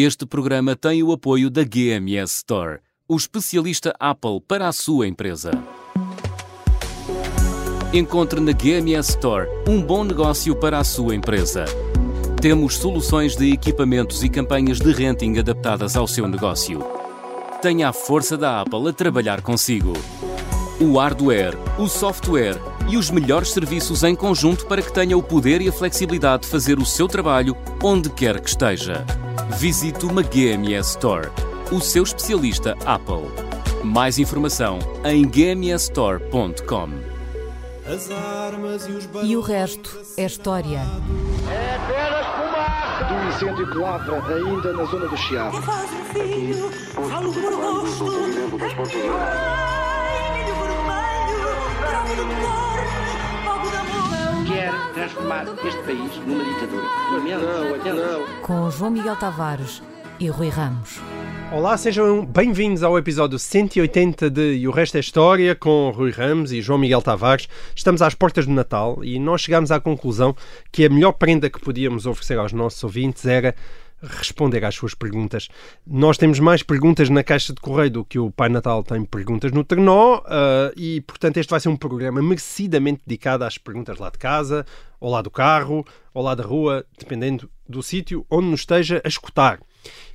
Este programa tem o apoio da GMS Store, o especialista Apple para a sua empresa. Encontre na GMS Store um bom negócio para a sua empresa. Temos soluções de equipamentos e campanhas de renting adaptadas ao seu negócio. Tenha a força da Apple a trabalhar consigo. O hardware, o software e os melhores serviços em conjunto para que tenha o poder e a flexibilidade de fazer o seu trabalho onde quer que esteja. Visite uma GMS Store, o seu especialista Apple. Mais informação em gmsstore.com. E o resto é história. É apenas fumaça! Do incêndio que lavra ainda na zona do Chiado. Filho, falo por gosto. Ai, milho vermelho, bravo do Quer transformar este país numa ditadura. Não, não. Com João Miguel Tavares e Rui Ramos. Olá, sejam bem-vindos ao episódio 180 de E o Resto é História com Rui Ramos e João Miguel Tavares. Estamos às portas do Natal e nós chegamos à conclusão que a melhor prenda que podíamos oferecer aos nossos ouvintes era responder às suas perguntas. Nós temos mais perguntas na caixa de correio do que o Pai Natal tem perguntas no Trenó uh, e, portanto, este vai ser um programa merecidamente dedicado às perguntas lá de casa, ou lá do carro, ou lá da rua, dependendo do sítio onde nos esteja a escutar.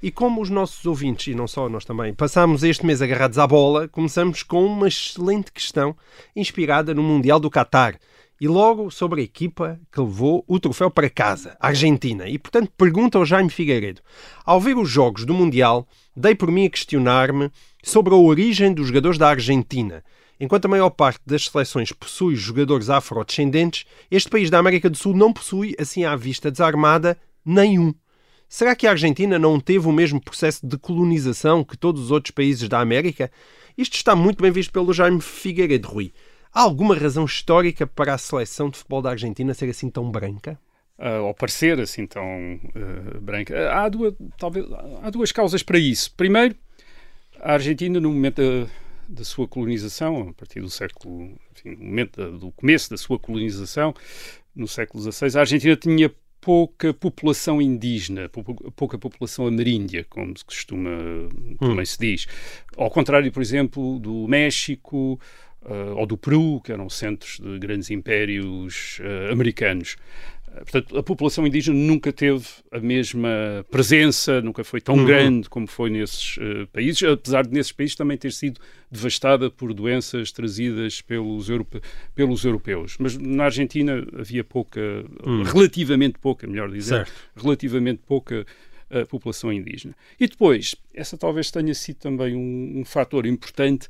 E como os nossos ouvintes, e não só nós também, passámos este mês agarrados à bola, começamos com uma excelente questão inspirada no Mundial do Qatar. E logo sobre a equipa que levou o troféu para casa, a Argentina. E portanto pergunta ao Jaime Figueiredo: Ao ver os jogos do Mundial, dei por mim a questionar-me sobre a origem dos jogadores da Argentina. Enquanto a maior parte das seleções possui jogadores afrodescendentes, este país da América do Sul não possui, assim à vista desarmada, nenhum. Será que a Argentina não teve o mesmo processo de colonização que todos os outros países da América? Isto está muito bem visto pelo Jaime Figueiredo Rui. Há alguma razão histórica para a seleção de futebol da Argentina ser assim tão branca? Uh, ou parecer assim tão uh, branca. Há duas, talvez, há duas causas para isso. Primeiro, a Argentina, no momento da, da sua colonização, a partir do século, enfim, no momento do começo da sua colonização, no século XVI, a Argentina tinha pouca população indígena, pouca população ameríndia, como se costuma, hum. também se diz. Ao contrário, por exemplo, do México uh, ou do Peru, que eram centros de grandes impérios uh, americanos. Portanto, a população indígena nunca teve a mesma presença, nunca foi tão uhum. grande como foi nesses uh, países, apesar de nesses países também ter sido devastada por doenças trazidas pelos, europe pelos europeus. Mas na Argentina havia pouca, uhum. relativamente pouca, melhor dizer, certo. relativamente pouca uh, população indígena. E depois, essa talvez tenha sido também um, um fator importante,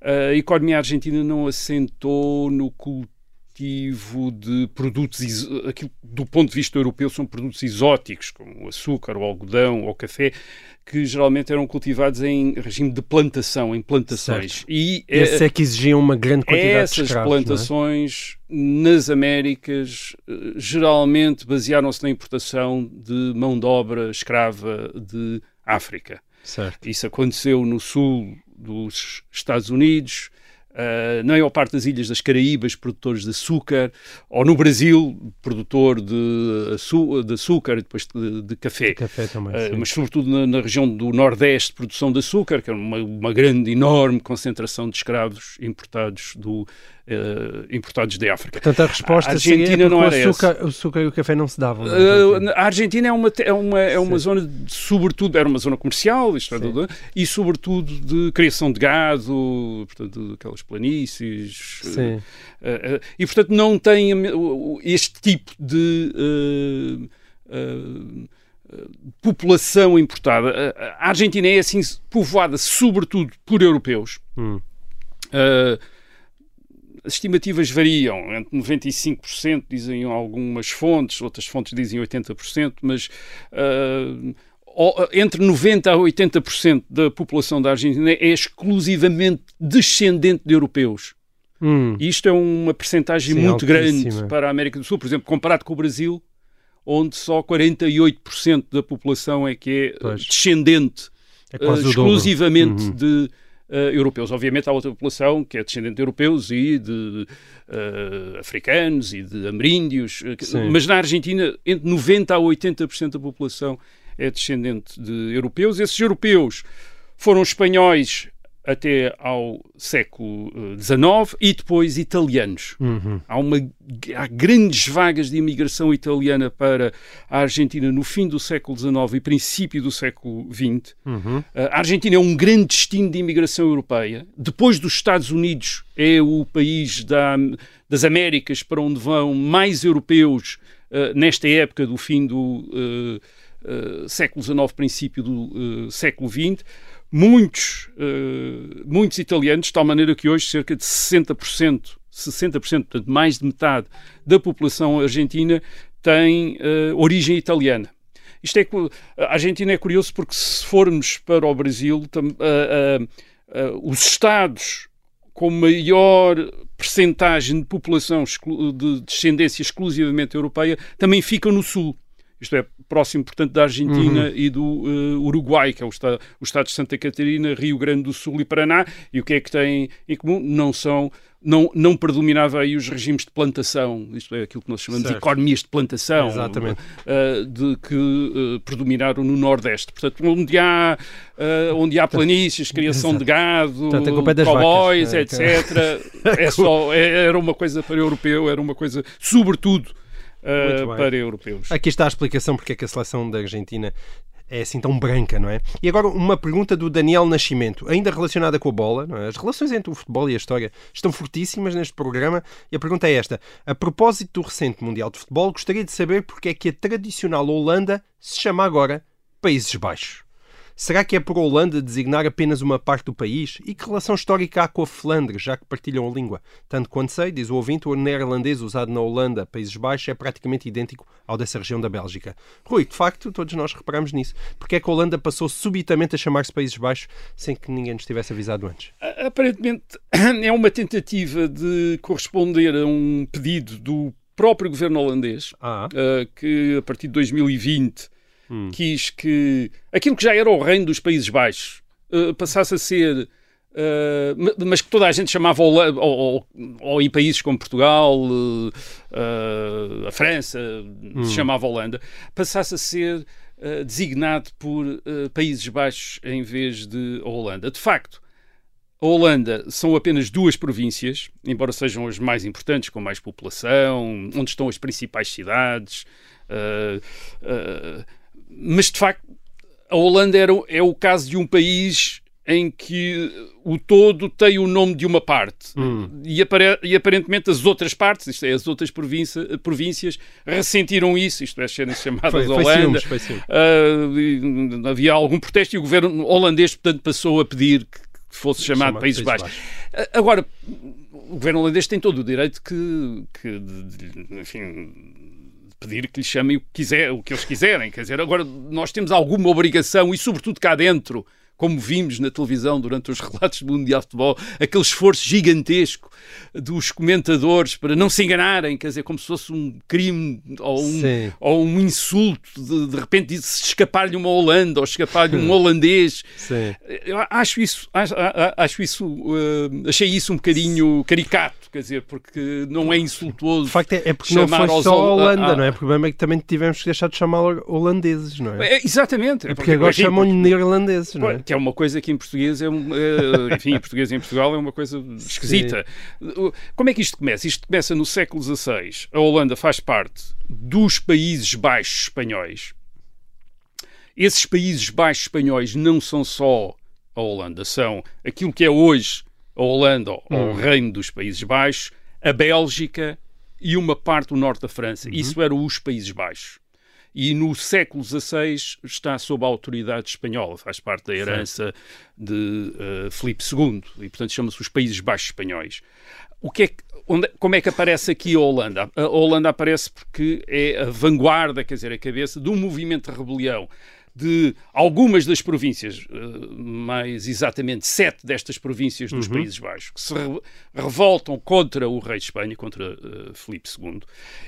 a economia argentina não assentou no culto de produtos, aquilo, do ponto de vista europeu, são produtos exóticos, como o açúcar, o algodão ou o café, que geralmente eram cultivados em regime de plantação, em plantações. Certo. E Esse é, é que exigiam uma grande quantidade essas de escravos, é? plantações é? nas Américas eh, geralmente basearam-se na importação de mão de obra escrava de África. Certo. Isso aconteceu no sul dos Estados Unidos, Uh, na maior parte das ilhas das Caraíbas, produtores de açúcar, ou no Brasil, produtor de, de açúcar e depois de, de café. De café também, uh, mas sobretudo na, na, região do Nordeste, produção de açúcar, que é uma, uma grande, enorme concentração de escravos importados do, importados de África. Portanto, a resposta a Argentina não era o açúcar, o açúcar e o café não se davam. Uh, a Argentina é uma, é uma, é uma zona, de, sobretudo, era uma zona comercial, isto é, e sobretudo de criação de gado, portanto, aquelas planícies. Sim. Uh, e, portanto, não tem este tipo de população importada. A Argentina é assim povoada sobretudo por europeus. Hum. Uh, as estimativas variam, entre 95%, dizem algumas fontes, outras fontes dizem 80%, mas uh, entre 90% a 80% da população da Argentina é exclusivamente descendente de europeus. Hum. Isto é uma percentagem Sim, muito altíssima. grande para a América do Sul. Por exemplo, comparado com o Brasil, onde só 48% da população é que é pois. descendente é uh, exclusivamente uhum. de uh, europeus. Obviamente há outra população que é descendente de europeus e de uh, africanos e de ameríndios, uh, mas na Argentina entre 90% a 80% da população é descendente de europeus. Esses europeus foram espanhóis até ao século XIX e depois italianos. Uhum. Há, uma, há grandes vagas de imigração italiana para a Argentina no fim do século XIX e princípio do século XX. Uhum. A Argentina é um grande destino de imigração europeia. Depois dos Estados Unidos, é o país da, das Américas para onde vão mais europeus uh, nesta época do fim do uh, uh, século XIX, princípio do século XX muitos, uh, muitos italianos, de tal maneira que hoje cerca de 60%, 60%, portanto mais de metade da população argentina tem uh, origem italiana. Isto é, a Argentina é curioso porque se formos para o Brasil, uh, os estados com maior percentagem de população de descendência exclusivamente europeia também ficam no sul isto é, próximo, portanto, da Argentina uhum. e do uh, Uruguai, que é o estado, o estado de Santa Catarina, Rio Grande do Sul e Paraná, e o que é que têm em comum? Não são não, não predominava aí os regimes de plantação, isto é aquilo que nós chamamos certo. de economias de plantação, uh, de que uh, predominaram no Nordeste. Portanto, onde há, uh, onde há planícies, criação de gado, cowboys, é, etc. É só, é, era uma coisa para europeu, era uma coisa, sobretudo, uh, para europeus. Aqui está a explicação porque é que a seleção da Argentina é assim tão branca, não é? E agora uma pergunta do Daniel Nascimento, ainda relacionada com a bola, é? As relações entre o futebol e a história estão fortíssimas neste programa e a pergunta é esta: a propósito do recente Mundial de Futebol, gostaria de saber porque é que a tradicional Holanda se chama agora Países Baixos. Será que é por Holanda designar apenas uma parte do país? E que relação histórica há com a Flandres, já que partilham a língua? Tanto quanto sei, diz o ouvinte, o neerlandês usado na Holanda, Países Baixos, é praticamente idêntico ao dessa região da Bélgica. Rui, de facto, todos nós reparamos nisso. Porque é que a Holanda passou subitamente a chamar-se Países Baixos sem que ninguém nos tivesse avisado antes? Aparentemente é uma tentativa de corresponder a um pedido do próprio governo holandês, ah. uh, que a partir de 2020 hum. quis que aquilo que já era o reino dos Países Baixos uh, passasse a ser. Uh, mas que toda a gente chamava, ou, ou, ou em países como Portugal, uh, a França, hum. se chamava Holanda, passasse a ser designado por Países Baixos em vez de Holanda. De facto, a Holanda são apenas duas províncias, embora sejam as mais importantes, com mais população, onde estão as principais cidades. Uh, uh, mas de facto, a Holanda era, é o caso de um país em que o todo tem o nome de uma parte hum. e, e, aparentemente as outras partes, isto é, as outras província, províncias ressentiram isso, isto é, serem chamadas foi, Holanda. Foi ciúmes, foi uh, havia algum protesto e o governo holandês, portanto, passou a pedir que fosse chamado Países, Países Baixos. Baixos. Uh, agora, o governo holandês tem todo o direito que, que enfim, pedir que lhes chamem o que, quiser, o que eles quiserem. Quer dizer, agora nós temos alguma obrigação, e sobretudo cá dentro, como vimos na televisão durante os relatos do Mundial de Futebol, aquele esforço gigantesco dos comentadores para não se enganarem, quer dizer, como se fosse um crime ou um, ou um insulto, de, de repente se escapar-lhe uma Holanda ou escapar-lhe um holandês. Sim. Eu acho isso, acho, acho isso, uh, achei isso um bocadinho caricato, quer dizer, porque não é insultuoso. De facto, é, é porque não foi só a Holanda, não é? O problema é que também tivemos que deixar de chamar holandeses, não é? é exatamente. É porque, porque agora chamam-lhe neerlandeses, não é? Que é uma coisa que em português é, um, é enfim, em português em Portugal é uma coisa esquisita. Sim. Como é que isto começa? Isto começa no século XVI. A Holanda faz parte dos Países Baixos espanhóis. Esses Países Baixos espanhóis não são só a Holanda, são aquilo que é hoje a Holanda, hum. ou o Reino dos Países Baixos, a Bélgica e uma parte do norte da França. Uhum. Isso eram os Países Baixos e no século XVI está sob a autoridade espanhola, faz parte da herança certo. de uh, Filipe II e, portanto, chama-se os Países Baixos Espanhóis. O que é que, onde, como é que aparece aqui a Holanda? A Holanda aparece porque é a vanguarda, quer dizer, a cabeça de um movimento de rebelião de algumas das províncias, eh, mais exatamente sete destas províncias dos uhum. Países Baixos, que se revoltam contra o rei de Espanha, contra uh, Filipe II,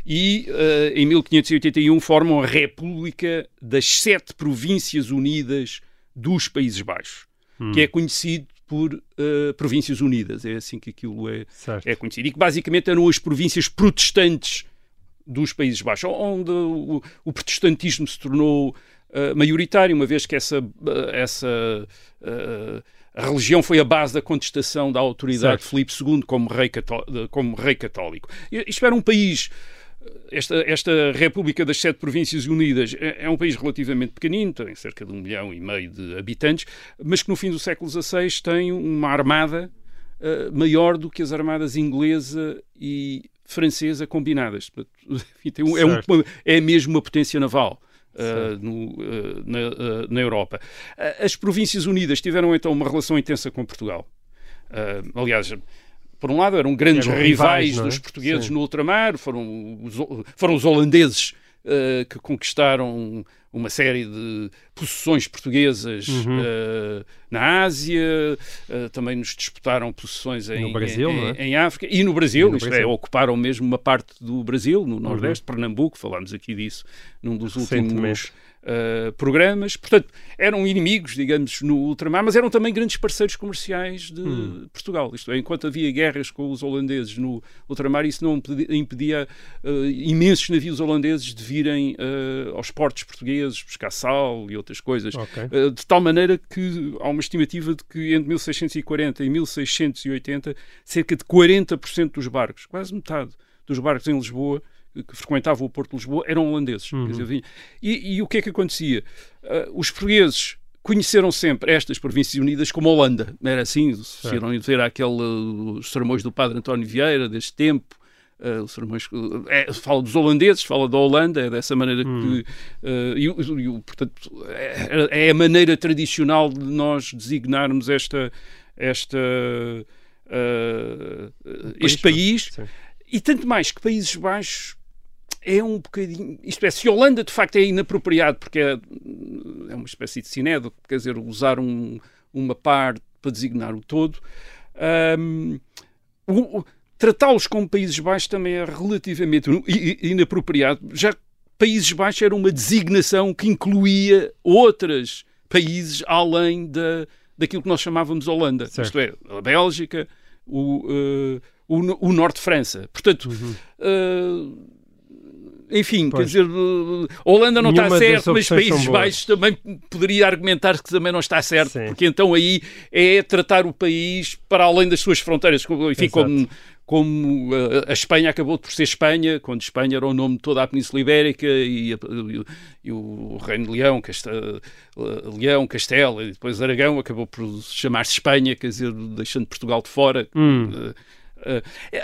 e uh, em 1581 formam a República das Sete Províncias Unidas dos Países Baixos, uhum. que é conhecido por uh, Províncias Unidas, é assim que aquilo é, é conhecido, e que basicamente eram as províncias protestantes dos Países Baixos, onde o, o protestantismo se tornou uh, maioritário, uma vez que essa, uh, essa uh, a religião foi a base da contestação da autoridade certo. de Filipe II como rei, como rei católico. Isto era um país esta, esta República das Sete Províncias Unidas é, é, um país relativamente pequenino, tem cerca de um milhão e meio de habitantes, mas que no fim do século XVI tem uma armada uh, maior do que as armadas inglesa e francesa combinadas. Enfim, um, é, um, é mesmo uma potência naval. Uh, no, uh, na, uh, na, Europa. as Províncias Unidas tiveram então uma relação intensa com Portugal. aliás, por um lado, eram grandes eram rivais, rivais é? dos portugueses Sim. no ultramar, foram os, foram os holandeses uh, que conquistaram uma série de possessões portuguesas uhum. uh, na Ásia, uh, também nos disputaram possessões em, Brasil, em, é? em, África e no Brasil, e no isto é, Brasil. é, ocuparam mesmo uma parte do Brasil, no Nordeste, uhum. Pernambuco, falámos aqui disso num dos últimos uh, programas. Portanto, eram inimigos, digamos, no ultramar, mas eram também grandes parceiros comerciais de hum. Portugal. Isto é, enquanto havia guerras com os holandeses no ultramar, isso não impedia uh, imensos navios holandeses de virem uh, aos portos portugueses buscar sal e outras coisas. Okay. de tal maneira que há uma estimativa de que entre 1640 e 1680, cerca de 40% dos barcos, quase metade dos barcos em Lisboa, que frequentavam o Porto de Lisboa eram holandeses. Uhum. Dizer, e, e, o que é que acontecia? Uh, os portugueses conheceram sempre estas Províncias Unidas como Holanda. Era assim, se viram ver aquele, os sermões do Padre António Vieira deste tempo. Uh, os sermões, é, fala dos holandeses, fala da Holanda, é dessa maneira hum. que. Uh, e, e, portanto, é, é, a maneira tradicional de nós designarmos esta, esta, uh, este país. país e tanto mais que Países Baixos é um bocadinho. Isto é, se Holanda de facto é inapropriado, porque é, é uma espécie de sinédo, quer dizer, usar um, uma parte para designar o todo, um, tratá-los como Países Baixos também é relativamente inapropriado. Já Países Baixos era uma designação que incluía outros países além da, daquilo que nós chamávamos Holanda. Certo. Isto é, a Bélgica, o, uh, o, o Norte de França. Portanto. Uhum. Uh, enfim, pois. quer dizer, Holanda não está certo, mas Países Baixos também poderia argumentar que também não está certo, Sim. porque então aí é tratar o país para além das suas fronteiras, enfim, como, como a, Espanha acabou por ser Espanha, quando Espanha era o nome de toda a Península Ibérica e, a, e o Reino de Leão, Castel, Leão, Castela e depois Aragão acabou por chamar-se Espanha, quer dizer, deixando Portugal de fora. Hum. Uh,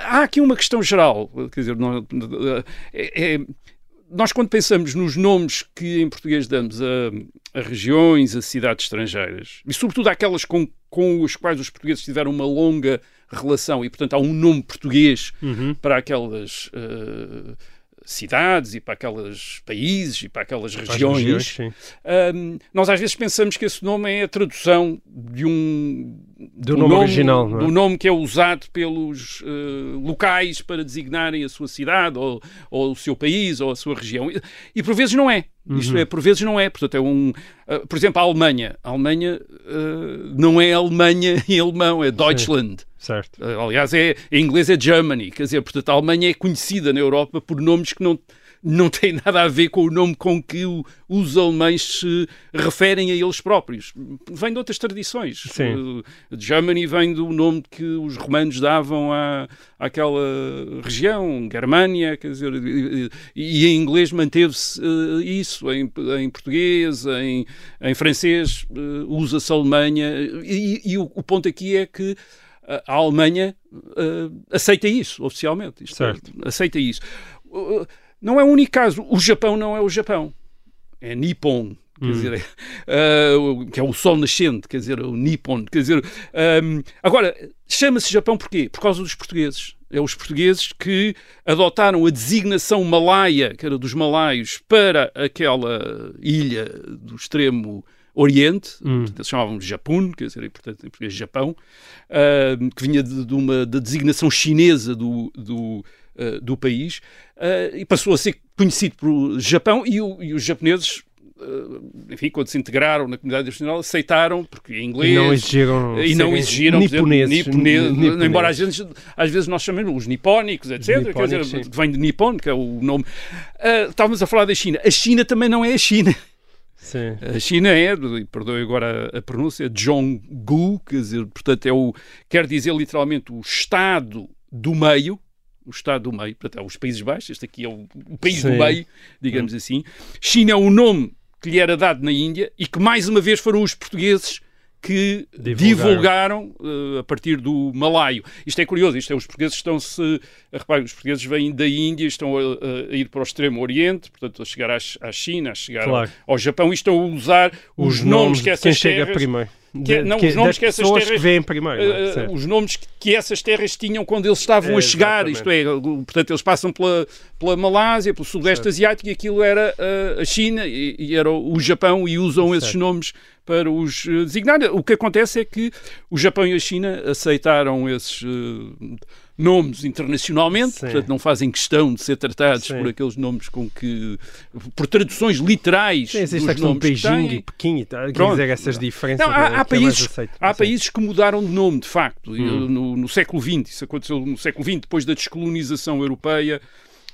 há aqui uma questão geral, quer dizer, não, é, é, nós quando pensamos nos nomes que em português damos a, a, regiões, a cidades estrangeiras, e sobretudo aquelas com, com os quais os portugueses tiveram uma longa relação, e portanto há um nome português uhum. para aquelas... Uh, cidades e para aqueles países e para aquelas para regiões, regiões um, nós às vezes pensamos que esse nome é a tradução de um do, nome, nome, original, é? do nome que é usado pelos uh, locais para designarem a sua cidade ou, ou, o seu país ou a sua região e, e por vezes não é isto uhum. é, por vezes não é. Portanto, é um. Uh, por exemplo, a Alemanha. A Alemanha uh, não é Alemanha em alemão, é Deutschland. Certo. Aliás, é, em inglês é Germany. Quer dizer, portanto, a Alemanha é conhecida na Europa por nomes que não não tem nada a ver com o nome com que o, os alemães se referem a eles próprios. Vem de outras tradições. Sim. Uh, Germany vem do nome que os romanos davam à, àquela região, Germânia, quer dizer, e, e em inglês manteve-se uh, isso, em, em português, em, em francês, uh, usa-se Alemanha, e, e o, o, ponto aqui é que a Alemanha aceita isso, oficialmente. Isto, é, certo. Aceita isso. Não é o único caso. O Japão não é o Japão. É Nippon. Quer hum. dizer, uh, que é o sol nascente, quer dizer, o Nippon. Quer dizer, um, agora, chama-se Japão porquê? Por causa dos portugueses. É os portugueses que adotaram a designação malaia, que era dos malaios, para aquela ilha do extremo Oriente, hum. chamavam de Japun, quer dizer, portanto, em português Japão, uh, que vinha de, de uma da designação chinesa do, do uh, do país uh, e passou a ser conhecido pelo Japão e, o, e os japoneses uh, enfim, quando se integraram na comunidade internacional, aceitaram, porque em inglês... E não exigiram... E não exigiram, niponeses, niponeses, embora às vezes, às vezes nós chamamos os nipónicos, etc. Nipónicos, quer dizer, sim. vem de Nippon, que é o nome... Uh, estávamos a falar da China. A China também não é a China. Sim. A China é, perdoe agora a, a pronúncia, Zhonggu, quer dizer, portanto, é o, quer dizer literalmente o Estado do meio, o Estado do meio, portanto, é os Países Baixos, este aqui é o, o país Sim. do meio, digamos assim. China é o nome que lhe era dado na Índia e que mais uma vez foram os portugueses que Divulgaram. divulgaram, eh, a partir do malaio. Isto é curioso, isto é, os portugueses estão-se, reparem, os portugueses vêm da Índia, estão a, a ir para o extremo oriente, portanto a chegar à, à China, a chegar Claro. ao, ao Japão e estão a usar os, nomes que de essas quem chega terras... primeiro. Que- é- não, que- os nomes que essas terras- que primeiro. é? Uh, Certo. os nomes que, essas terras tinham quando eles estavam a chegar, Exatamente. isto é, portanto, eles passam pela, pela Malásia, pelo Sudeste Asiático, e aquilo era uh, a China e, e era o Japão, e usam esses Certo. nomes para os designar. O que acontece é que o Japão e a China aceitaram esses uh, nomes internacionalmente, Sim. portanto, não fazem questão de ser tratados Sim. por aqueles nomes com que. por traduções literais Sim, existe dos a questão de nomes que Beijing têm. e Pequim e tal, Pronto. dizer, essas diferenças. Não, há, é- há que é mais países, aceito. há países que mudaram de nome, de facto, Hum. no, no século XX. Isso aconteceu no século XX, depois da descolonização europeia.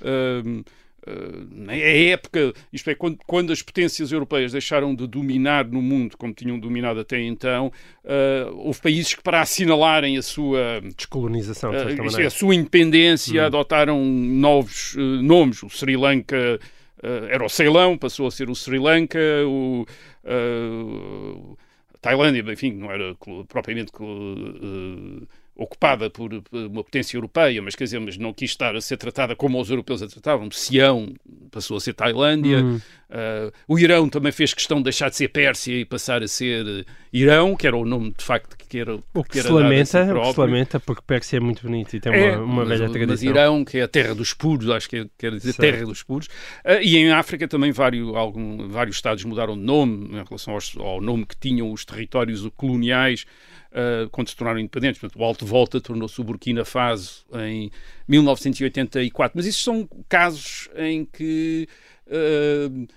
hum, hum, na época, isto é, quando, quando as potências europeias deixaram de dominar no mundo como tinham dominado até então, ah, houve países que, para assinalarem a sua Descolonização, de Uh, é, a sua independência, adotaram novos uh, nomes. O Sri Lanka uh, era o Ceilão, passou a ser o Sri Lanka, o, uh, a Tailândia, enfim, não era propriamente uh, ocupada por uma potência europeia, mas quer dizer, mas não quis estar a ser tratada como os europeus a tratavam. Sião passou a ser Tailândia. Hum. Uh, o Irão também fez questão de deixar de ser Pérsia e passar a ser uh, Irão, que era o nome de facto que era O que, que era se lamenta, si o que se lamenta, porque Pérsia é muito bonito e tem É, uma, uma mas, velha mas tradição. Irão, que é a terra dos puros, acho que é- quer dizer Certo. terra dos puros. Ah, e em África também vários, algum, vários estados mudaram de nome em relação aos- ao nome que tinham os territórios coloniais ah, quando se tornaram independentes. Portanto, o Alto Volta tornou-se o Burkina Faso em 1984. Mas isso são casos em que. ah,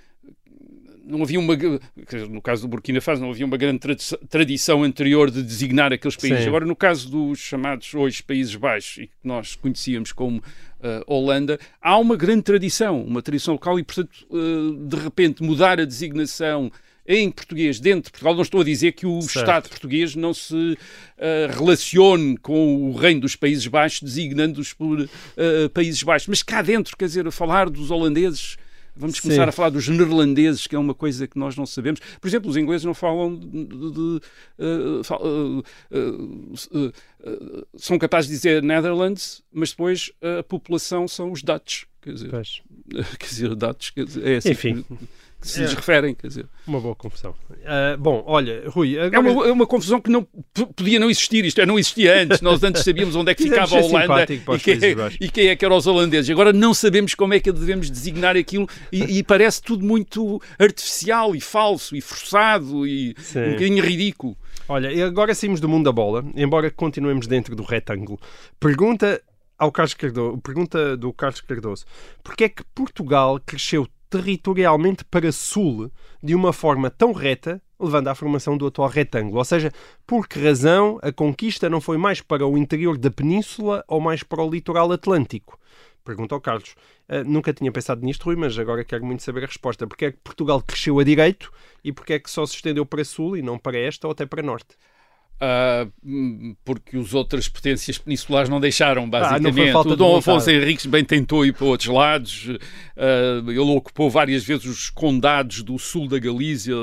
não havia uma, no caso do Burkina Faso, não havia uma grande tradi- tradição anterior de designar aqueles países. Sim. Agora, no caso dos chamados hoje Países Baixos, e que nós conhecíamos como eh, Holanda, há uma grande tradição, uma tradição local, e, portanto, eh, de repente, mudar a designação em português dentro de Portugal, não estou a dizer que o Certo. Estado português não se eh, relacione com o reino dos Países Baixos, designando-os por eh, Países Baixos, mas cá dentro, quer dizer, a falar dos holandeses, Vamos Sim. começar a falar dos neerlandeses, que é uma coisa que nós não sabemos. Por exemplo, os ingleses não falam de. de- de, eh, são capazes de dizer Netherlands, mas depois a população são os Dutch. Quer dizer, Pois, quer dizer Dutch, quer dizer, é assim Enfim. Que, se É. lhes referem. Quer dizer. uma boa confusão. Ah, bom, olha, Rui, É agora... uma, é uma confusão que não podia não existir. Isto é, não existia antes. Nós antes sabíamos onde é que Quisemos ficava a Holanda e quem, é, e quem é que eram os holandeses. Agora não sabemos como é que devemos designar aquilo e, e parece tudo muito artificial e falso e forçado e Sim. um bocadinho ridículo. Olha, e agora saímos do mundo da bola, embora continuemos dentro do retângulo. Pergunta ao Carlos Cardoso, pergunta do Carlos Cardoso: porquê é que Portugal cresceu territorialmente para sul de uma forma tão reta, levando à formação do atual retângulo? Ou seja, por que razão a conquista não foi mais para o interior da península ou mais para o litoral atlântico? Pergunta ao Carlos. Ah, nunca tinha pensado nisto, Rui, mas agora quero muito saber a resposta. Porquê é que Portugal cresceu a direito e porquê é que só se estendeu para sul e não para este ou até para norte? Hum, porque os outras potências peninsulares não deixaram, Ah, não basicamente. o Dom. Afonso Henriques bem tentou ir para outros lados. Ah, ele ocupou várias vezes os condados do sul da Galícia,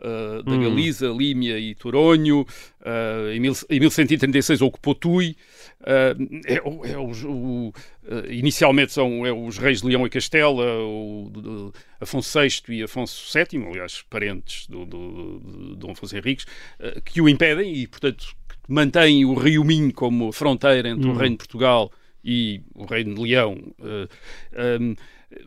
ah, da Hum. Galiza, Límia e Toronho. Ah, em, mil, em 1136 ocupou Tui. Ah, é é os- o- ah, inicialmente são é os reis de Leão e Castela, o, do- Afonso VI e Afonso VII, aliás, parentes do, do, de Dom Afonso Henriques, que o impedem e, portanto, que mantêm o Rio Minho como fronteira entre o Reino de Portugal e o Reino de Leão. Ah, ah,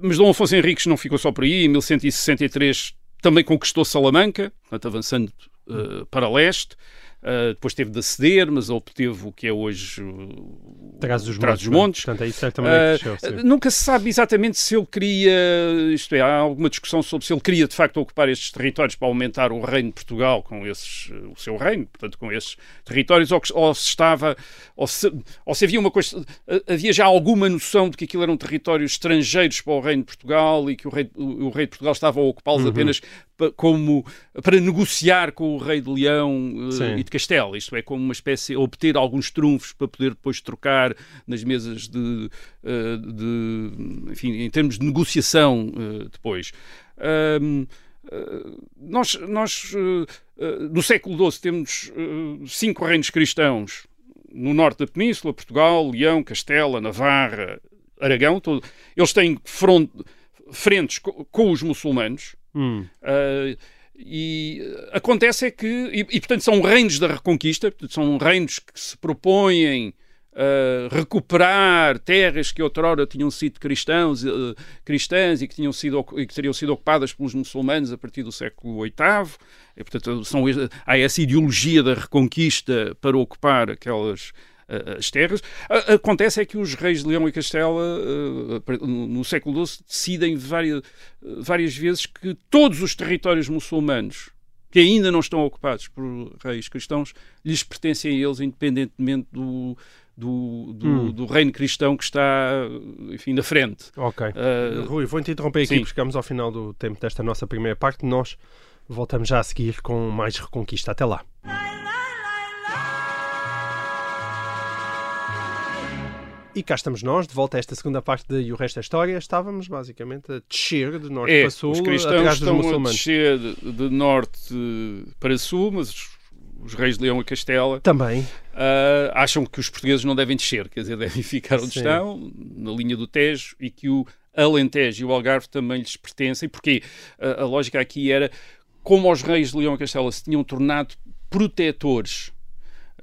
mas Dom Afonso Henriques não ficou só por aí. Em 1163 também conquistou Salamanca, portanto, avançando ah, para leste. Ah, depois teve de ceder, mas obteve o que é hoje o Trás dos montes. Montes. Portanto, aí é Ah, cresceu. sim. nunca se sabe exatamente se ele queria, isto é, há alguma discussão sobre se ele queria de facto ocupar estes territórios para aumentar o reino de Portugal com esses, o seu reino, portanto com esses territórios, ou, ou se estava, ou se, ou se havia uma coisa, havia já alguma noção de que aquilo eram territórios estrangeiros para o reino de Portugal e que o rei, o, o rei de Portugal estava a ocupá-los apenas pa- como para negociar com o rei de Leão Sim. e de Castela, isto é, como uma espécie, obter alguns trunfos para poder depois trocar nas mesas de, eh, de enfim, em termos de negociação eh, depois. Ahm, eh, nós, nós no século XII temos cinco reinos cristãos no norte da península, Portugal, Leão, Castela, Navarra, Aragão, todo- eles têm front- frentes co- com os muçulmanos. Hum. Uh, e uh, acontece é que, e, e, portanto são reinos da reconquista, portanto, são reinos que se propõem a recuperar terras que outrora tinham sido cristãos, uh, cristãs e que, tinham sido, e que teriam sido ocupadas pelos muçulmanos a partir do século VIII. E, portanto, são, há essa ideologia da reconquista para ocupar aquelas uh, as terras. Acontece é que os reis de Leão e Castela, uh, no no século XII, decidem várias, várias vezes que todos os territórios muçulmanos que ainda não estão ocupados por reis cristãos lhes pertencem a eles, independentemente do, do, do, Hum. do reino cristão que está, enfim, na frente. Ok. Uh, Rui, vou-te interromper aqui, sim. porque chegamos ao final do tempo desta nossa primeira parte. Nós voltamos já a seguir com mais Reconquista. Até lá. E cá estamos nós, de volta a esta segunda parte de E o Resto da História. Estávamos basicamente a descer de norte É, para sul, os cristãos atrás dos estão a muçulmanos. descer de, norte para sul, mas os, os reis de Leão e Castela Também. ah, acham que os portugueses não devem descer, quer dizer, devem ficar onde Sim. estão, na linha do Tejo, e que o Alentejo e o Algarve também lhes pertencem, porque a, a lógica aqui era como os reis de Leão e Castela se tinham tornado protetores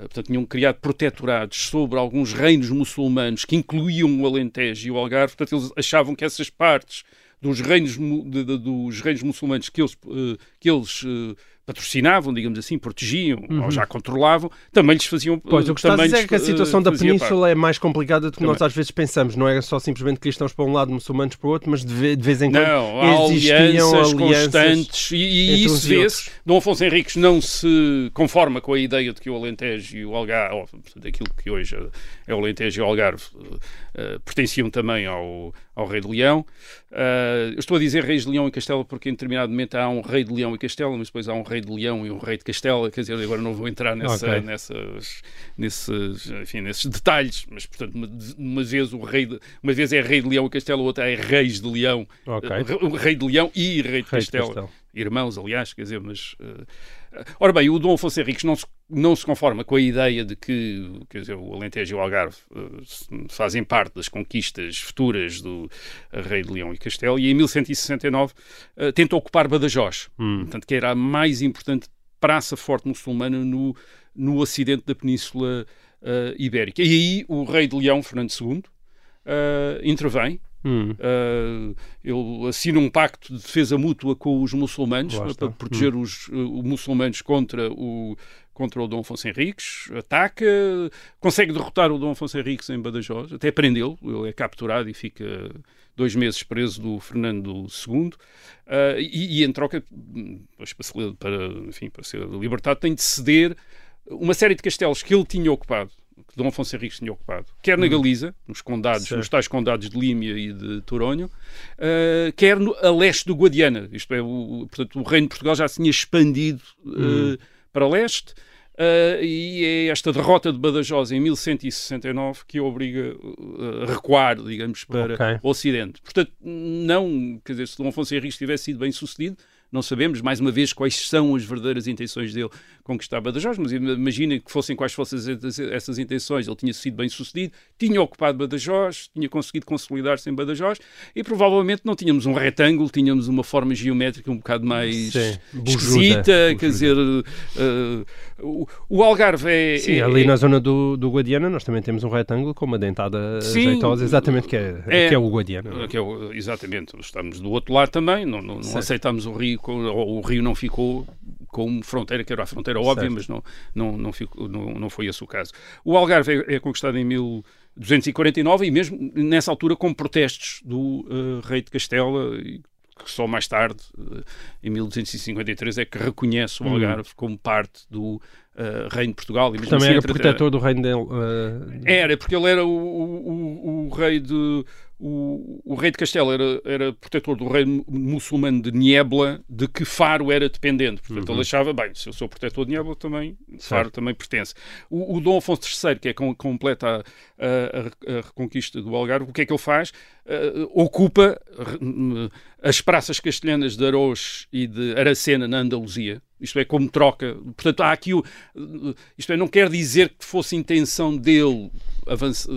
portanto, tinham criado protetorados sobre alguns reinos muçulmanos que incluíam o Alentejo e o Algarve, portanto, eles achavam que essas partes dos reinos, de- de- dos reinos muçulmanos que eles, eh, que eles eh, patrocinavam, digamos assim, protegiam ou já controlavam, também lhes faziam. Uhum. Pois, o que estás a dizer é que a eh, situação da fazia parte. Península é mais complicada do que nós Também. às vezes pensamos. Não era só simplesmente cristãos para um lado, muçulmanos para o outro, mas de ve- de vez em quando Não, existiam alianças, constantes e, e isso vê-se. Dom Afonso Henriques não se conforma com a ideia de que o Alentejo e o Algarve, ou, portanto, aquilo que hoje é o Alentejo e o Algarve, eh, pertenciam também ao, ao Rei de Leão. Eh, eu estou a dizer Reis de Leão e Castela porque em determinado momento há um Rei de Leão e Castela, mas depois há um Rei de Leão e um Rei de Castela, quer dizer, agora não vou entrar nessa, Ok. nessas, nesses, enfim, nesses detalhes, mas portanto, uma, uma vez o rei de, uma vez é Rei de Leão e Castela, outra é Reis de Leão Ok. o Rei de Leão e Rei de Rei de Castela. Castela. Irmãos, aliás, quer dizer, mas. eh, ora bem, o Dom Afonso Henriques não se, não se conforma com a ideia de que quer dizer, o Alentejo e o Algarve se- fazem parte das conquistas futuras do eh, Rei de Leão e Castela e em 1169 eh, tenta ocupar Badajoz, Hum. portanto, que era a mais importante praça forte muçulmana no, no ocidente da Península eh, Ibérica. E aí o Rei de Leão, Fernando II, intervém Hum. Uh, ele assina um pacto de defesa mútua com os muçulmanos para está. proteger os, uh, os muçulmanos contra o, contra o Dom Afonso Henriques, ataca, consegue derrotar o Dom Afonso Henriques em Badajoz, até prendê-lo, ele é capturado e fica dois meses preso do Fernando II, uh, e, e em troca, hum, para, enfim, para ser libertado, tem de ceder uma série de castelos que ele tinha ocupado, que Dom Afonso Henriques tinha ocupado, quer na Galiza, nos condados, Certo. nos tais condados de Límia e de Toronho, uh, quer no, a leste do Guadiana. Isto é, o, portanto, o reino de Portugal já se tinha expandido uh, para leste. uh, e é esta derrota de Badajoz em 1169 que obriga a recuar, digamos, para Ok. o Ocidente. Portanto, não, quer dizer, se Dom Afonso Henriques tivesse sido bem sucedido, não sabemos, mais uma vez, quais são as verdadeiras intenções dele conquistar Badajoz, mas imagina que fossem quais fossem essas- intenções. Ele tinha sido bem sucedido, tinha ocupado Badajoz, tinha conseguido consolidar-se em Badajoz e provavelmente não tínhamos um retângulo, tínhamos uma forma geométrica um bocado mais Sim, bujuda. esquisita, Bujuda. quer dizer, eh, o, o Algarve é... Sim, é- ali é- na zona do, do Guadiana nós também temos um retângulo com uma dentada Sim. jeitosa, exatamente que é, É. que é o Guadiana. Que é o- exatamente, estamos do outro lado também, não, não, não aceitamos o Rio, ou o Rio não ficou como fronteira, que era a fronteira óbvia, Certo. mas não, não, não, ficou, não, não foi esse o caso. O Algarve é, é conquistado em 1249 e mesmo nessa altura com protestos do eh, rei de Castela, e que só mais tarde, eh, em 1253, é que reconhece o Hum. Algarve como parte do eh, reino de Portugal. E Também assim, era protetor do reino dele. eh, era, porque ele era o, o, o- o rei de o, o, rei de Castelo era, era protetor do rei muçulmano de Niebla, de que Faro era dependente. Portanto, uhum. ele achava, bem, se eu sou protetor de Niebla, também, Faro também pertence. O, o Dom Afonso III, que é com, completa a, a, a, reconquista do Algarve, o que é que ele faz? Uh, ocupa as praças castelhanas de Aroz e de Aracena, na Andaluzia, isto é, como troca. Portanto, há aqui o. Isto é, não quer dizer que fosse intenção dele avançar,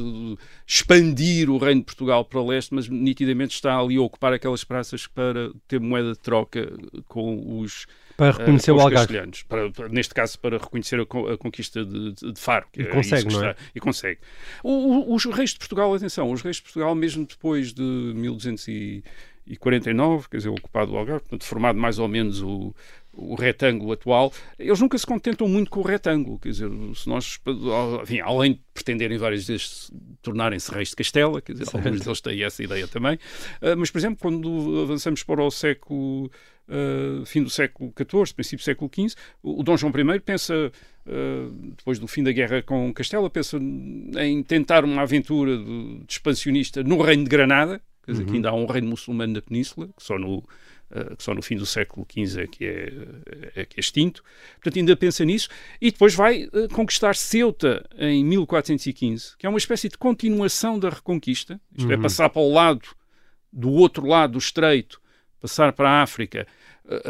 expandir o reino de Portugal para o leste, mas nitidamente está ali a ocupar aquelas praças para ter moeda de troca com os. Para reconhecer uh, o Algarve. Para, para, neste caso, para reconhecer a, a conquista de, de, Faro. e é consegue, não é? E consegue. O, o, os reis de Portugal, atenção, os reis de Portugal, mesmo depois de 1249, quer dizer, ocupado o Algarve, portanto, formado mais ou menos o, o retângulo atual, eles nunca se contentam muito com o retângulo. Quer dizer, se nós, enfim, além de pretenderem várias vezes tornarem-se reis de Castela, quer dizer, alguns deles têm essa ideia também, uh, mas, por exemplo, quando avançamos para o século, uh, fim do século XIV, princípio do século XV, o, o Dom João I pensa, uh, depois do fim da guerra com Castela, pensa em tentar uma aventura de, de expansionista no reino de Granada, quer dizer, uhum. que ainda há um reino muçulmano na península, que só no eh, que só no fim do século XV é que é, é, que é extinto. Portanto, ainda pensa nisso. E depois vai uh, conquistar Ceuta em 1415, que é uma espécie de continuação da Reconquista. Isto é, uhum. é passar para o lado, do outro lado do Estreito, passar para a África eh, eh,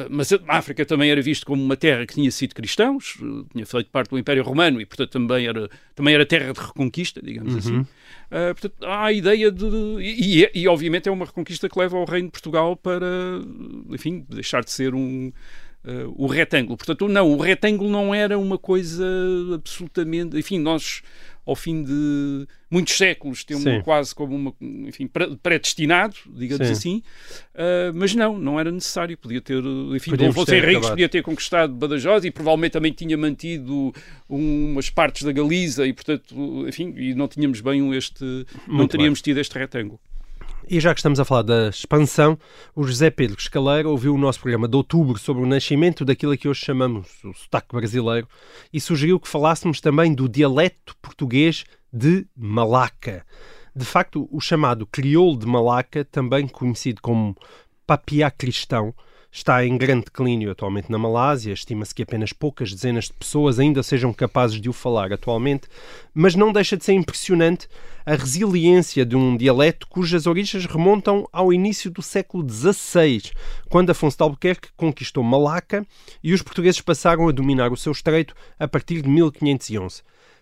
mas a África também era visto como uma terra que tinha sido cristãos, eh, tinha feito parte do Império Romano e, portanto, também era, também era terra de reconquista, digamos uhum. assim. Uh, portanto, há a ideia de. E, e, e, obviamente, é uma reconquista que leva ao Reino de Portugal para, enfim, deixar de ser um. Uh, o retângulo. Portanto, não, o retângulo não era uma coisa absolutamente. Enfim, nós ao fim de muitos séculos, temos quase como uma, enfim, predestinado, digamos Sim. assim, uh, mas não, não era necessário, podia ter, enfim, Dom Afonso Henriques podia ter conquistado Badajoz e provavelmente também tinha mantido umas partes da Galiza e, portanto, enfim, e não tínhamos bem este, Muito não teríamos bem. tido este retângulo. E já que estamos a falar da expansão, o José Pedro Escaleiro ouviu o nosso programa de outubro sobre o nascimento daquilo que hoje chamamos o sotaque brasileiro e sugeriu que falássemos também do dialeto português de Malaca. De facto, o chamado crioulo de Malaca, também conhecido como papiá cristão, está em grande declínio atualmente na Malásia. Estima-se que apenas poucas dezenas de pessoas ainda sejam capazes de o falar atualmente, mas não deixa de ser impressionante a resiliência de um dialeto cujas origens remontam ao início do século XVI, quando Afonso de Albuquerque conquistou Malaca e os portugueses passaram a dominar o seu estreito a partir de 1511.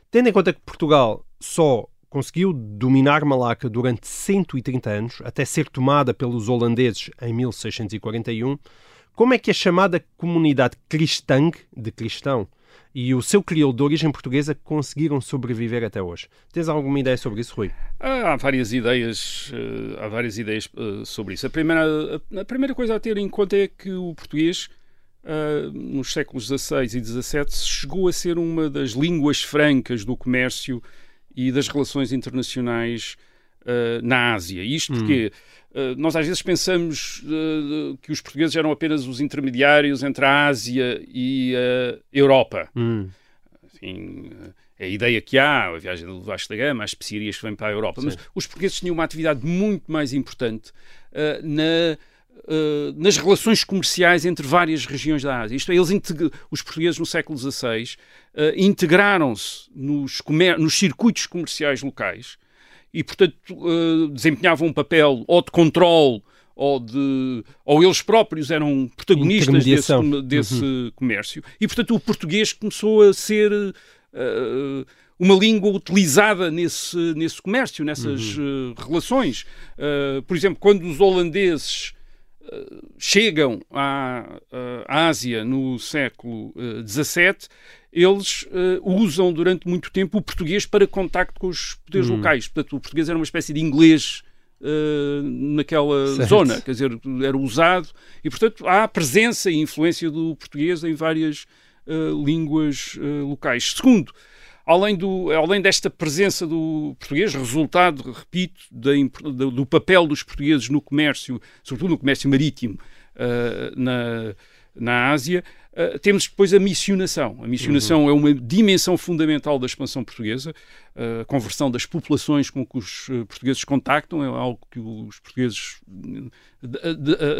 Tendo em conta que Portugal só conseguiu dominar Malaca durante 130 anos, até ser tomada pelos holandeses em 1641, como é que a chamada comunidade cristã, de cristão, e o seu crioulo de origem portuguesa conseguiram sobreviver até hoje. Tens alguma ideia sobre isso, Rui? Há várias ideias, eh, há várias ideias eh, sobre isso. A primeira, a primeira coisa a ter em conta é que o português, nos séculos XVI e XVII, chegou a ser uma das línguas francas do comércio e das relações internacionais na Ásia. Isto porque uh, nós às vezes pensamos uh, que os portugueses eram apenas os intermediários entre a Ásia e a Europa. Hum. É a ideia que há, a viagem do Vasco da Gama, as especiarias que vêm para a Europa. Sim. Mas os portugueses tinham uma atividade muito mais importante na Uh, nas relações comerciais entre várias regiões da Ásia. Isto é, eles os portugueses no século XVI uh, integraram-se nos, nos, circuitos comerciais locais e, portanto, uh, desempenhavam um papel ou de controle ou, de, ou eles próprios eram protagonistas desse, desse uhum. comércio. E, portanto, o português começou a ser uma língua utilizada nesse, nesse comércio, nessas uhum. relações. por exemplo, quando os holandeses chegam à, à, Ásia no século XVII, uh, eles uh, usam durante muito tempo o português para contacto com os poderes hum. locais. Portanto, o português era uma espécie de inglês uh, naquela certo. zona, quer dizer, era usado e, portanto, há presença e influência do português em várias línguas locais. Segundo, além, do, além desta presença do português, resultado, repito, do papel dos portugueses no comércio, sobretudo no comércio marítimo, uh, na, na Ásia. Uh, temos depois a missionação. A missionação uhum. é uma dimensão fundamental da expansão portuguesa. Uh, a conversão das populações com que os portugueses contactam é algo que os portugueses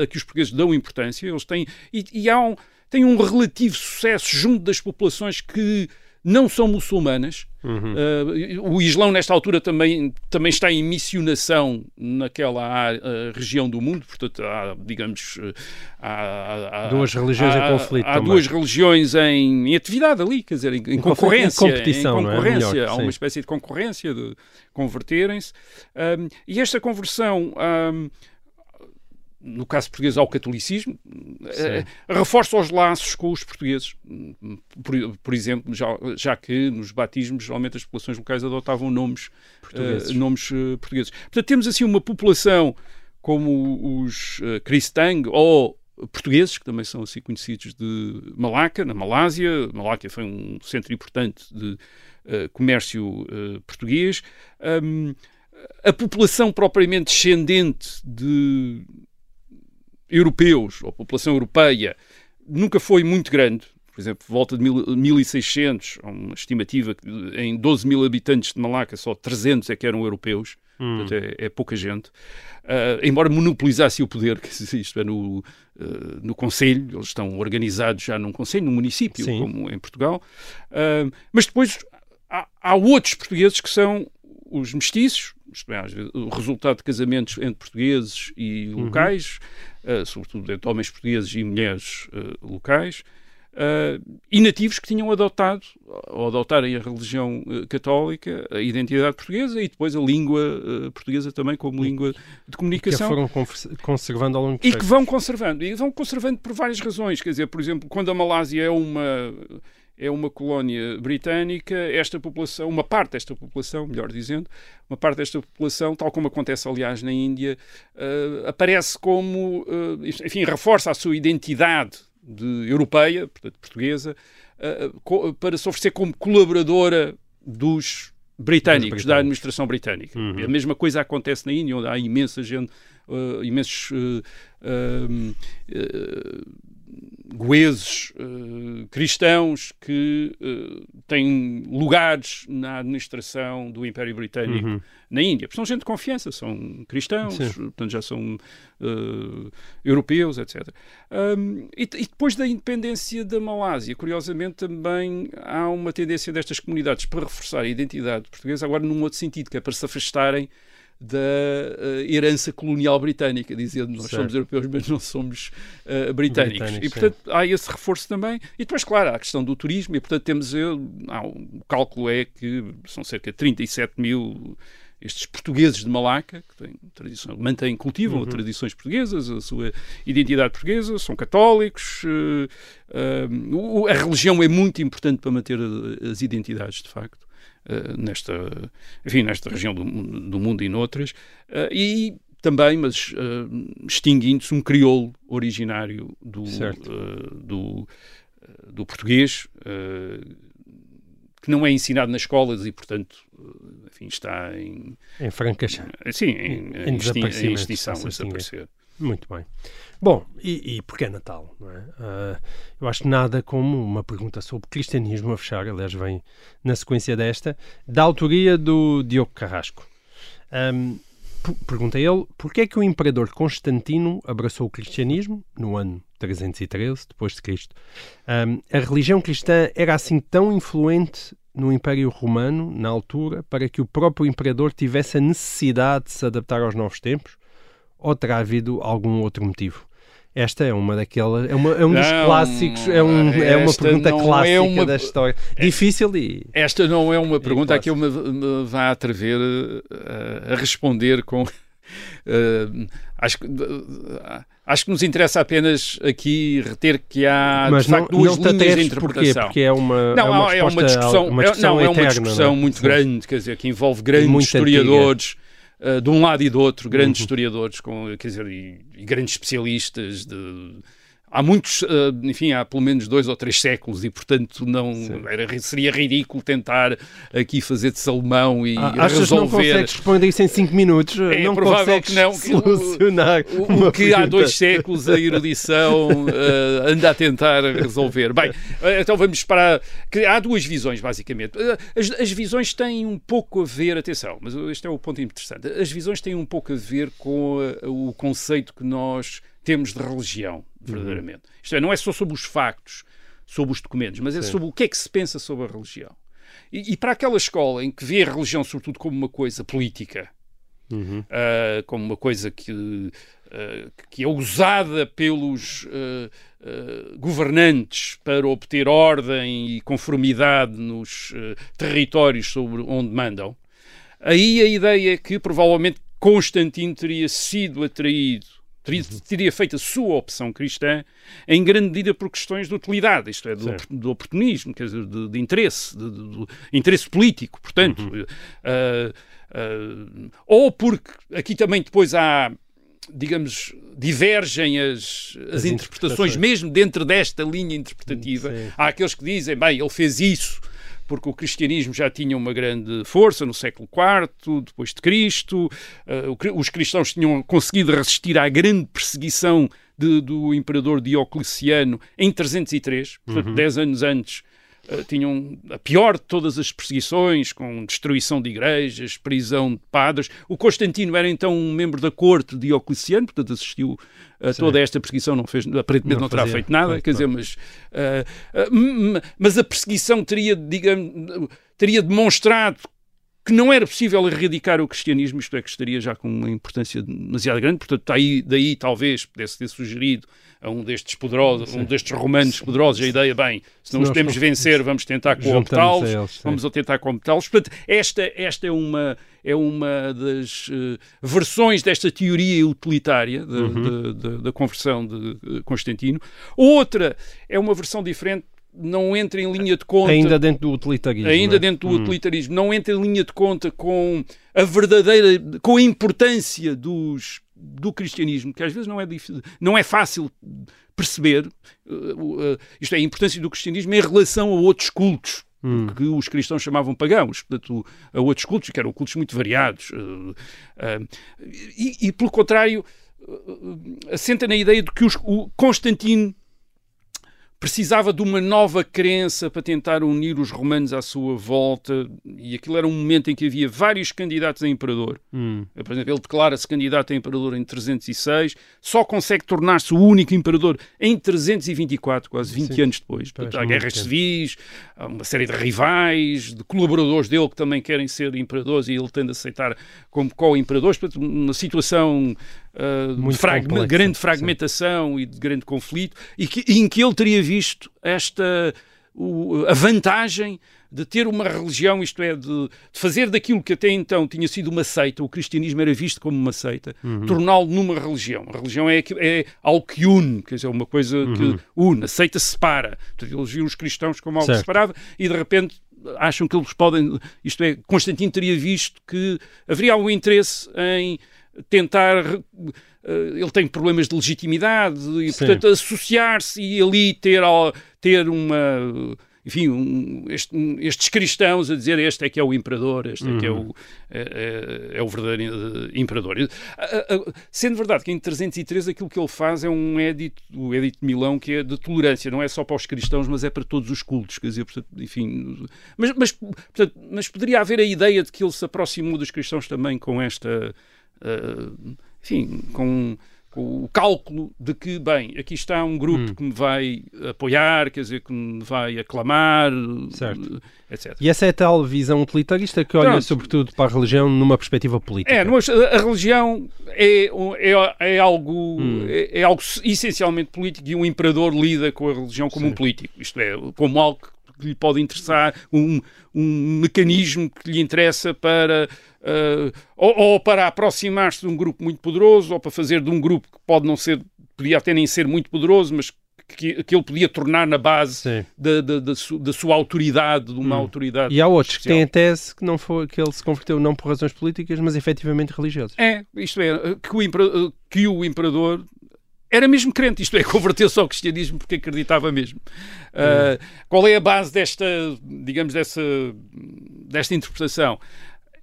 a que os portugueses dão importância. Eles têm e, e há um, têm um relativo sucesso junto das populações que não são muçulmanas. Uhum. Uh, o Islão, nesta altura, também, também está em missionação naquela área, uh, região do mundo, portanto, há, digamos. Uh, há, há, duas religiões há, em conflito. Há também. duas religiões em, em, atividade ali, quer dizer, em, em concorrência. Em competição, em concorrência. É? Melhor, há uma espécie de concorrência de converterem-se. Um, e esta conversão. Um, no caso português, ao catolicismo, eh, reforça os laços com os portugueses. Por, por, exemplo, já, já que nos batismos, geralmente as populações locais adotavam nomes portugueses. Uh, nomes, uh, portugueses. Portanto, temos assim uma população como os uh, ou portugueses, que também são assim conhecidos de Malaca, na Malásia. Malásia foi um centro importante de uh, comércio português. Um, a população propriamente descendente de europeus, ou a população europeia, nunca foi muito grande. Por exemplo, volta de 1600, uma estimativa que em 12 mil habitantes de Malaca, só 300 é que eram europeus. Hum. Portanto, é, é, pouca gente. Uh, embora monopolizasse o poder, que isto é no, uh, no Conselho, eles estão organizados já num Conselho, num município, Sim. como em Portugal. Uh, mas depois há, há, outros portugueses que são os mestiços, o resultado de casamentos entre portugueses e uhum. locais, uhum. uh, sobretudo entre homens portugueses e mulheres uh, locais, uh, e nativos que tinham adotado, ou adotarem a religião católica, a identidade portuguesa e depois a língua portuguesa também como língua de comunicação. Que foram conservando ao longo do E que vão conservando. E vão conservando por várias razões. Quer dizer, por exemplo, quando a Malásia é uma é uma colónia britânica, esta população, uma parte desta população, melhor dizendo, uma parte desta população, tal como acontece aliás na Índia, uh, aparece como, uh, enfim, reforça a sua identidade de europeia, portanto portuguesa, uh, para se oferecer como colaboradora dos britânicos, da administração britânica. Uhum. A mesma coisa acontece na Índia, onde há imensa gente, imensos goeses uh, cristãos que uh, têm lugares na administração do Império Britânico uhum. na Índia. Porque são gente de confiança, são cristãos, Sim. portanto já são uh, europeus, etc. Um, e, e, depois da independência da Malásia, curiosamente também há uma tendência destas comunidades para reforçar a identidade portuguesa, agora num outro sentido, que é para se afastarem da uh, herança colonial britânica, dizendo nós certo. somos europeus, mas não somos uh, britânicos. britânicos. E, portanto, sim. há esse reforço também. E depois, claro, há a questão do turismo, e, portanto, temos. Eu, ah, o cálculo é que são cerca de 37 mil estes portugueses de Malaca, que têm tradição, mantêm, cultivam uhum. tradições portuguesas, a sua identidade portuguesa, são católicos. Uh, uh, a religião é muito importante para manter as identidades, de facto. Eh, nesta, enfim, nesta região do, do mundo e noutras, uh, e também, mas uh, extinguindo-se um crioulo originário do, do, do, português, que não é ensinado nas escolas e, portanto, enfim, está em... Em francas... Sim, em, em, em, em extinção, a desaparecer. Muito bem. Bom, e, e porquê Natal? Não é? Uh, eu acho nada como uma pergunta sobre cristianismo a fechar, aliás, vem na sequência desta, da autoria do Diogo Carrasco. Um, pergunta ele, porquê é que o imperador Constantino abraçou o cristianismo no ano 313 depois de Cristo? Um, a religião cristã era assim tão influente no Império Romano, na altura, para que o próprio imperador tivesse a necessidade de se adaptar aos novos tempos? Ou terá havido algum outro motivo? Esta é uma daquelas, é, uma, é um dos não, clássicos, é, um, é uma pergunta é clássica é uma, da história. Difícil e. Esta não é uma pergunta a que eu me, me vá atrever a, a responder com. Uh, acho que. Uh, acho que nos interessa apenas aqui reter que há Mas de facto não, duas não linhas de interpretação. Porquê? Porque é uma, não, é uma, é uma discussão, uma discussão, não, é uma discussão não? muito Sim. grande, quer dizer, que envolve grandes historiadores. Antiga uh, de um lado e do outro, grandes uhum. historiadores com, quer dizer, e, e, grandes especialistas de há muitos, uh, enfim, há pelo menos dois ou três séculos e, portanto, não era, seria ridículo tentar aqui fazer de salmão e ah, achas resolver. não consegues responder isso em cinco minutos? É não provável que não. Solucionar o, o que há dois séculos a erudição uh, anda a tentar resolver. Bem, então vamos para. Há duas visões, basicamente. As, as visões têm um pouco a ver, atenção, mas este é o ponto interessante. As visões têm um pouco a ver com o conceito que nós temos de religião, verdadeiramente. Uhum. Isto é, não é só sobre os factos, sobre os documentos, mas é Sim. sobre o que é que se pensa sobre a religião. E, e, para aquela escola em que vê a religião, sobretudo, como uma coisa política, uhum. uh, como uma coisa que, uh, que é usada pelos uh, governantes para obter ordem e conformidade nos territórios sobre onde mandam, aí a ideia é que provavelmente Constantino teria sido atraído teria, teria feito a sua opção cristã em grande medida por questões de utilidade, isto é, do, do oportunismo, quer dizer, de, de interesse, de, de, de, interesse político, portanto. Uhum. Uh, uh, ou porque aqui também depois há digamos, divergem as, as, as interpretações, interpretações, mesmo dentro desta linha interpretativa. Sim. Há aqueles que dizem, bem, ele fez isso porque o cristianismo já tinha uma grande força no século IV, depois de Cristo, uh, os cristãos tinham conseguido resistir à grande perseguição de, do imperador Diocleciano em 303, portanto, uhum. dez anos antes tinham a pior de todas as perseguições, com destruição de igrejas, prisão de padres. O Constantino era então um membro da corte de Diocleciano, portanto assistiu a toda esta perseguição, não fez, aparentemente não, não terá feito nada, quer dizer, mas, uh, mas a perseguição teria, digamos, teria demonstrado que não era possível erradicar o cristianismo, isto é, que estaria já com uma importância demasiado grande, portanto, daí, daí talvez pudesse ter sugerido a um destes poderosos, um destes romanos poderosos, a ideia, bem, se não os podemos vencer, vamos tentar cooptá-los, vamos tentar cooptá-los. Portanto, esta, esta é uma, é uma das uh, versões desta teoria utilitária de, uhum. da conversão de eh, Constantino. Outra é uma versão diferente não entra em linha de conta. Ainda dentro do utilitarismo. Ainda é? dentro do hum. utilitarismo. Não entra em linha de conta com a verdadeira. com a importância dos, do cristianismo, que às vezes não é, difícil, não é fácil perceber. Uh, uh, isto é, a importância do cristianismo em relação a outros cultos. Hum. que os cristãos chamavam pagãos, portanto, a outros cultos, que eram cultos muito variados. Uh, e, e, pelo contrário, assenta na ideia de que os, o Constantino precisava de uma nova crença para tentar unir os romanos à sua volta, e aquilo era um momento em que havia vários candidatos a imperador. Hum. Por exemplo, ele declara-se candidato a imperador em 306, só consegue tornar-se o único imperador em 324, quase 20 Sim. anos depois. Há guerras civis, há uma série de rivais, de colaboradores dele que também querem ser imperadores e ele tende a aceitar como co-imperadores. Portanto, uma situação uh, de frag grande fragmentação sim. e de grande conflito, e, que, em que ele teria visto esta o, a vantagem de ter uma religião, isto é, de, de, fazer daquilo que até então tinha sido uma seita, o cristianismo era visto como uma seita, uhum. torná-lo numa religião. A religião é, é algo que une, quer dizer, uma coisa uhum. que une, a seita separa. Portanto, eles viam os cristãos como algo certo. separado e de repente acham que eles podem, isto é, Constantino teria visto que haveria algum interesse em tentar. Eh, ele tem problemas de legitimidade e, Sim. portanto, associar-se e ali ter, ter uma enfim, um, este, um, estes cristãos a dizer este é que é o imperador, este uhum. é que é o, uhum. é, é, é o verdadeiro eh, imperador. Sendo verdade que em 313 aquilo que ele faz é um edito, o edito de Milão, que é de tolerância, não é só para os cristãos, mas é para todos os cultos, quer dizer, portanto, enfim, mas, mas, portanto, mas poderia haver a ideia de que ele se aproximou dos cristãos também com esta uh, enfim, com, com, o cálculo de que, bem, aqui está um grupo hum. que me vai apoiar, quer dizer, que me vai aclamar, certo. etc. E essa é a tal visão utilitarista que olha Pronto. sobretudo para a religião numa perspectiva política. É, a religião é, é, é algo, hum. é, é, algo essencialmente político e um imperador lida com a religião como um político, isto é, como algo que lhe pode interessar, um, um mecanismo que lhe interessa para uh, ou, ou, para aproximar-se de um grupo muito poderoso, ou para fazer de um grupo que pode não ser, podia até nem ser muito poderoso, mas que, que ele podia tornar na base da, da, da, su, da, sua autoridade, de uma hum. autoridade. E há outros social. que têm a tese que, não foi, que ele se converteu não por razões políticas, mas efetivamente religiosas. É, isto é, que o, que o imperador era mesmo crente, isto é, converteu-se ao cristianismo porque acreditava mesmo. Uh, qual é a base desta, digamos, dessa, desta interpretação?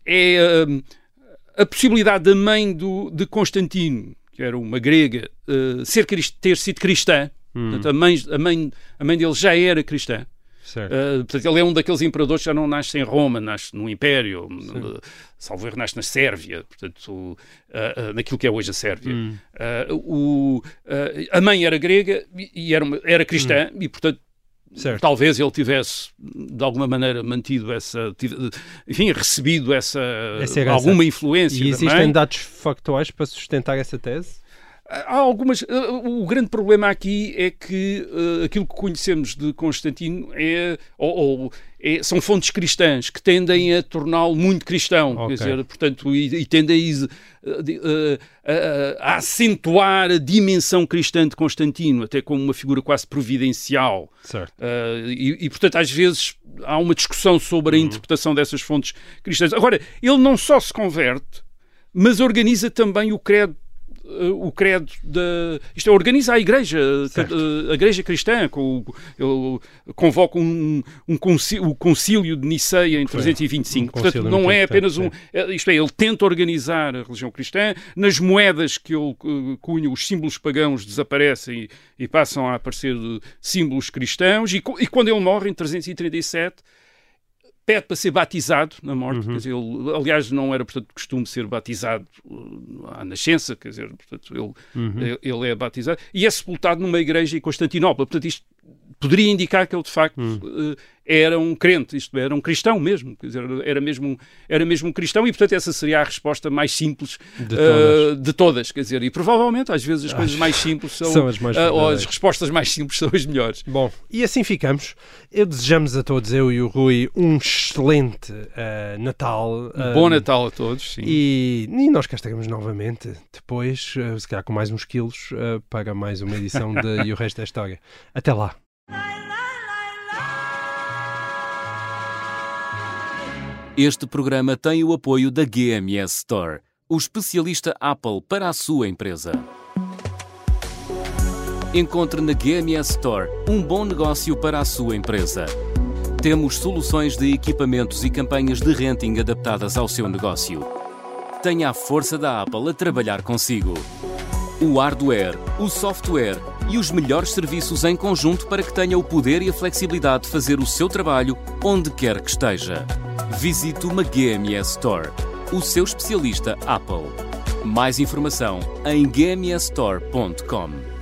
É uh, a possibilidade da mãe do, de Constantino, que era uma grega, uh, ser, ter sido cristã, hum. portanto, a, mãe, a, mãe, a mãe dele já era cristã, Uh, portanto, ele é um daqueles imperadores que já não nasce em Roma, nasce no Império, uh, salvo erro, nasce na Sérvia, portanto, uh, uh, naquilo que é hoje a Sérvia. Hum. o, a mãe era grega e era, era cristã, hum. e portanto. Certo. Talvez ele tivesse, de alguma maneira, mantido essa. Enfim, recebido essa. essa alguma influência. E existem dados factuais para sustentar essa tese? Há algumas. Eh, o grande problema aqui é que uh, aquilo que conhecemos de Constantino é, ou, ou é, são fontes cristãs que tendem a torná-lo muito cristão, okay. quer dizer, portanto, e, e tendem a, a, a, acentuar a dimensão cristã de Constantino, até como uma figura quase providencial. Certo. Uh, e, e, portanto, às vezes há uma discussão sobre a uhum. interpretação dessas fontes cristãs. Agora, ele não só se converte, mas organiza também o credo o credo da. Isto é, organiza a Igreja, a, a Igreja Cristã, com, ele convoca um, um concílio, o concílio de Niceia em 325. Um Portanto, não é apenas um. É, isto é, ele tenta organizar a religião cristã. Nas moedas que ele cunha, os símbolos pagãos desaparecem e, e passam a aparecer símbolos cristãos. E, e quando ele morre, em 337 pede para ser batizado na morte, uhum. quer dizer, ele, aliás, não era, portanto, costume ser batizado uh, à nascença, quer dizer, portanto, ele, uhum. ele é batizado, e é sepultado numa igreja em Constantinopla, portanto, isto poderia indicar que ele, de facto, uhum era um crente, isto é, era um cristão mesmo, quer dizer, era mesmo, um, era mesmo um cristão e, portanto, essa seria a resposta mais simples de todas, uh, de todas quer dizer, e provavelmente, às vezes, as coisas mais simples são, são as, mais uh, ou as respostas mais simples são as melhores. Bom, e assim ficamos. Eu desejamos a todos, eu e o Rui, um excelente uh, Natal. Um bom Natal a todos, sim. E, e nós cá estaremos novamente, depois, se calhar com mais uns quilos, para mais uma edição de E o Resto da História. Até lá. Este programa tem o apoio da GMS Store, o especialista Apple para a sua empresa. Encontre na GMS Store um bom negócio para a sua empresa. Temos soluções de equipamentos e campanhas de renting adaptadas ao seu negócio. Tenha a força da Apple a trabalhar consigo. O hardware, o software e os melhores serviços em conjunto para que tenha o poder e a flexibilidade de fazer o seu trabalho onde quer que esteja. Visite uma GMS Store, o seu especialista Apple. Mais informação em gmsstore.com.